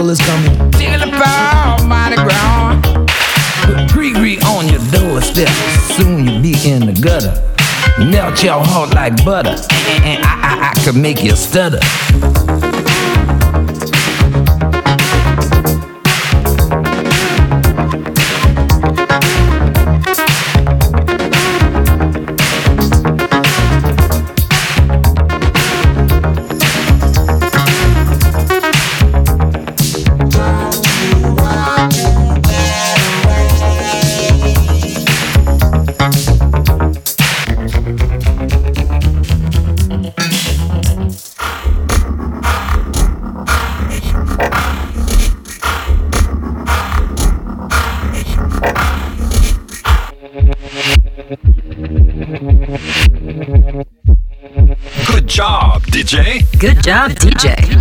carnival is coming. Jingle about mighty ground. Put With gree on your doorstep, soon you'll be in the gutter. Melt your heart like butter, and I, I, I could make you stutter. Good job, DJ.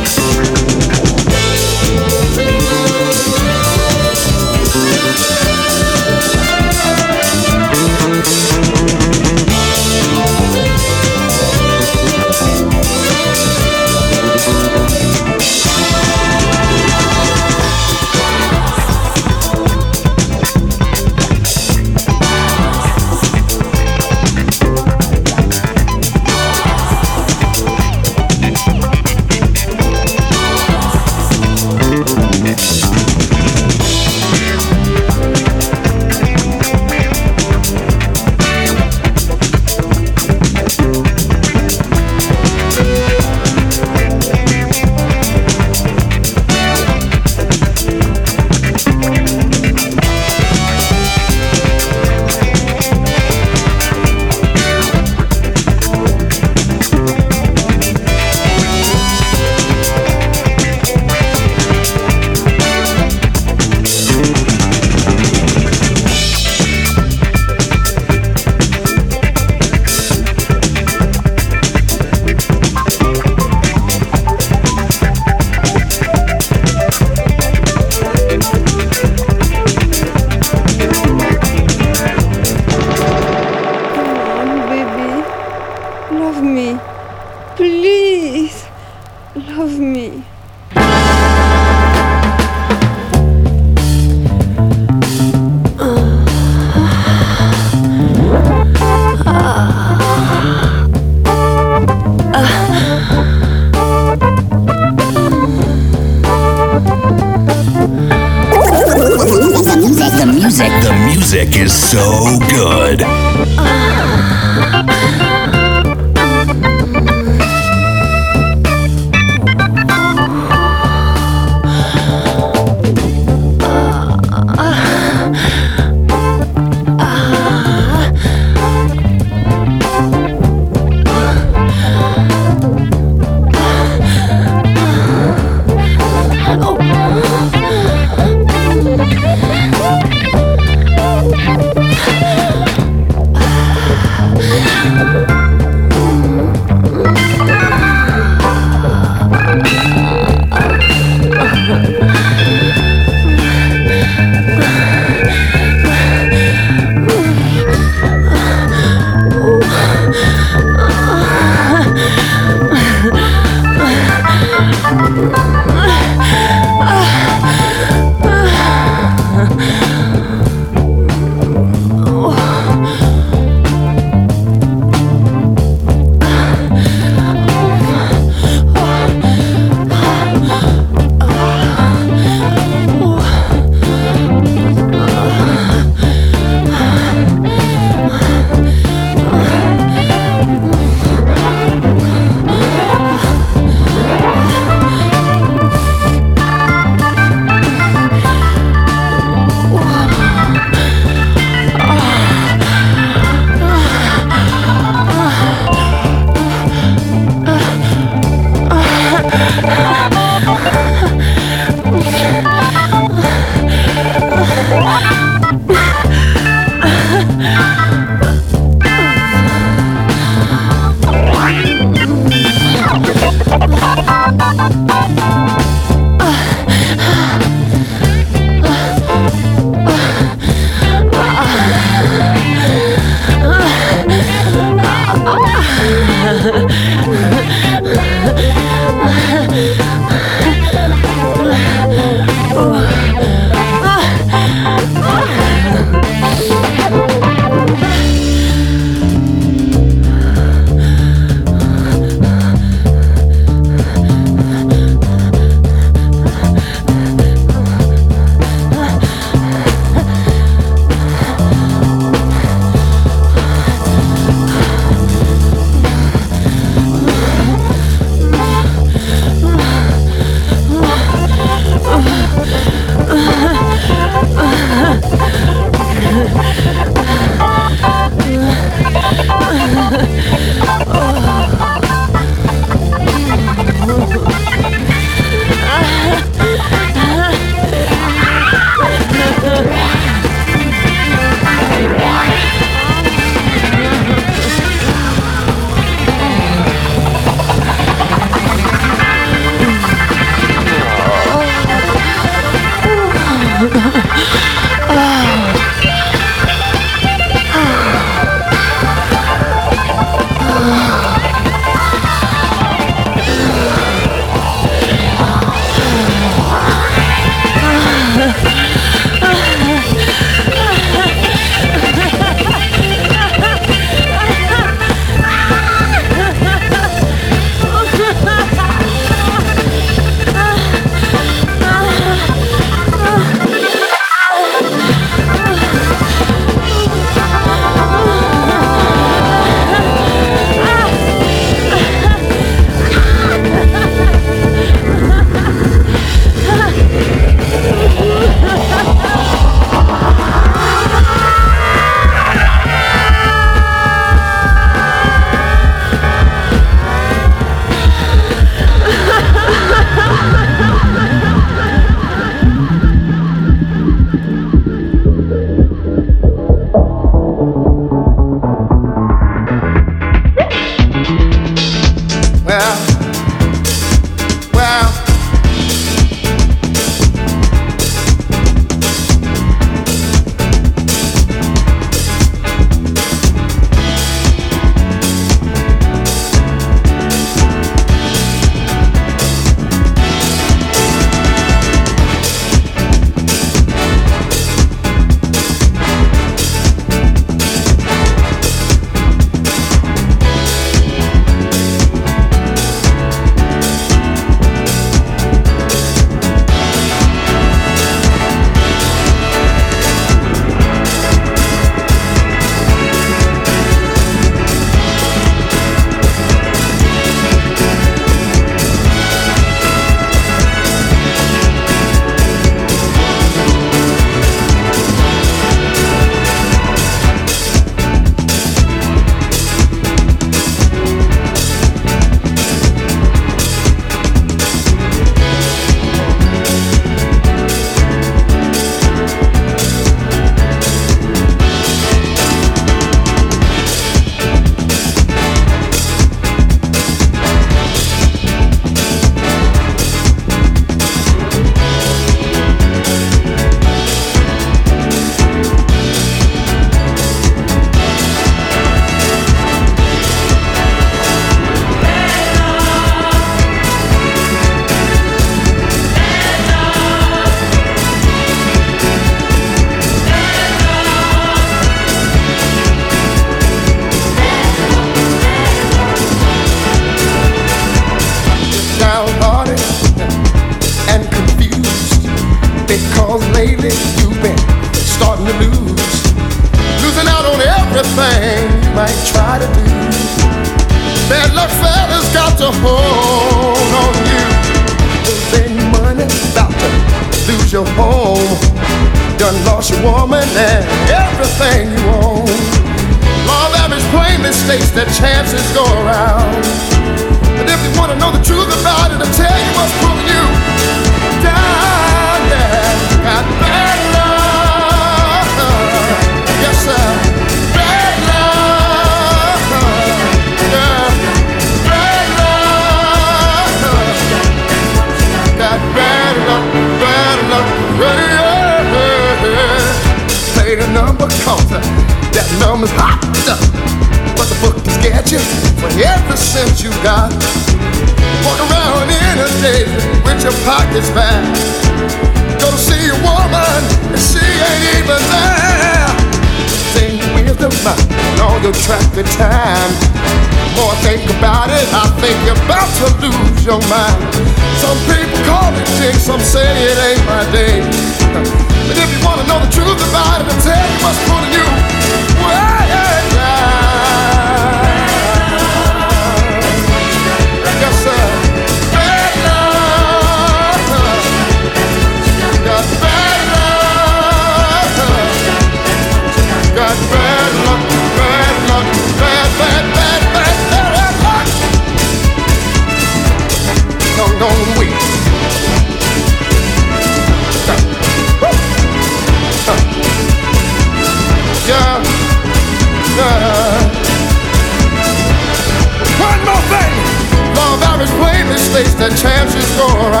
door.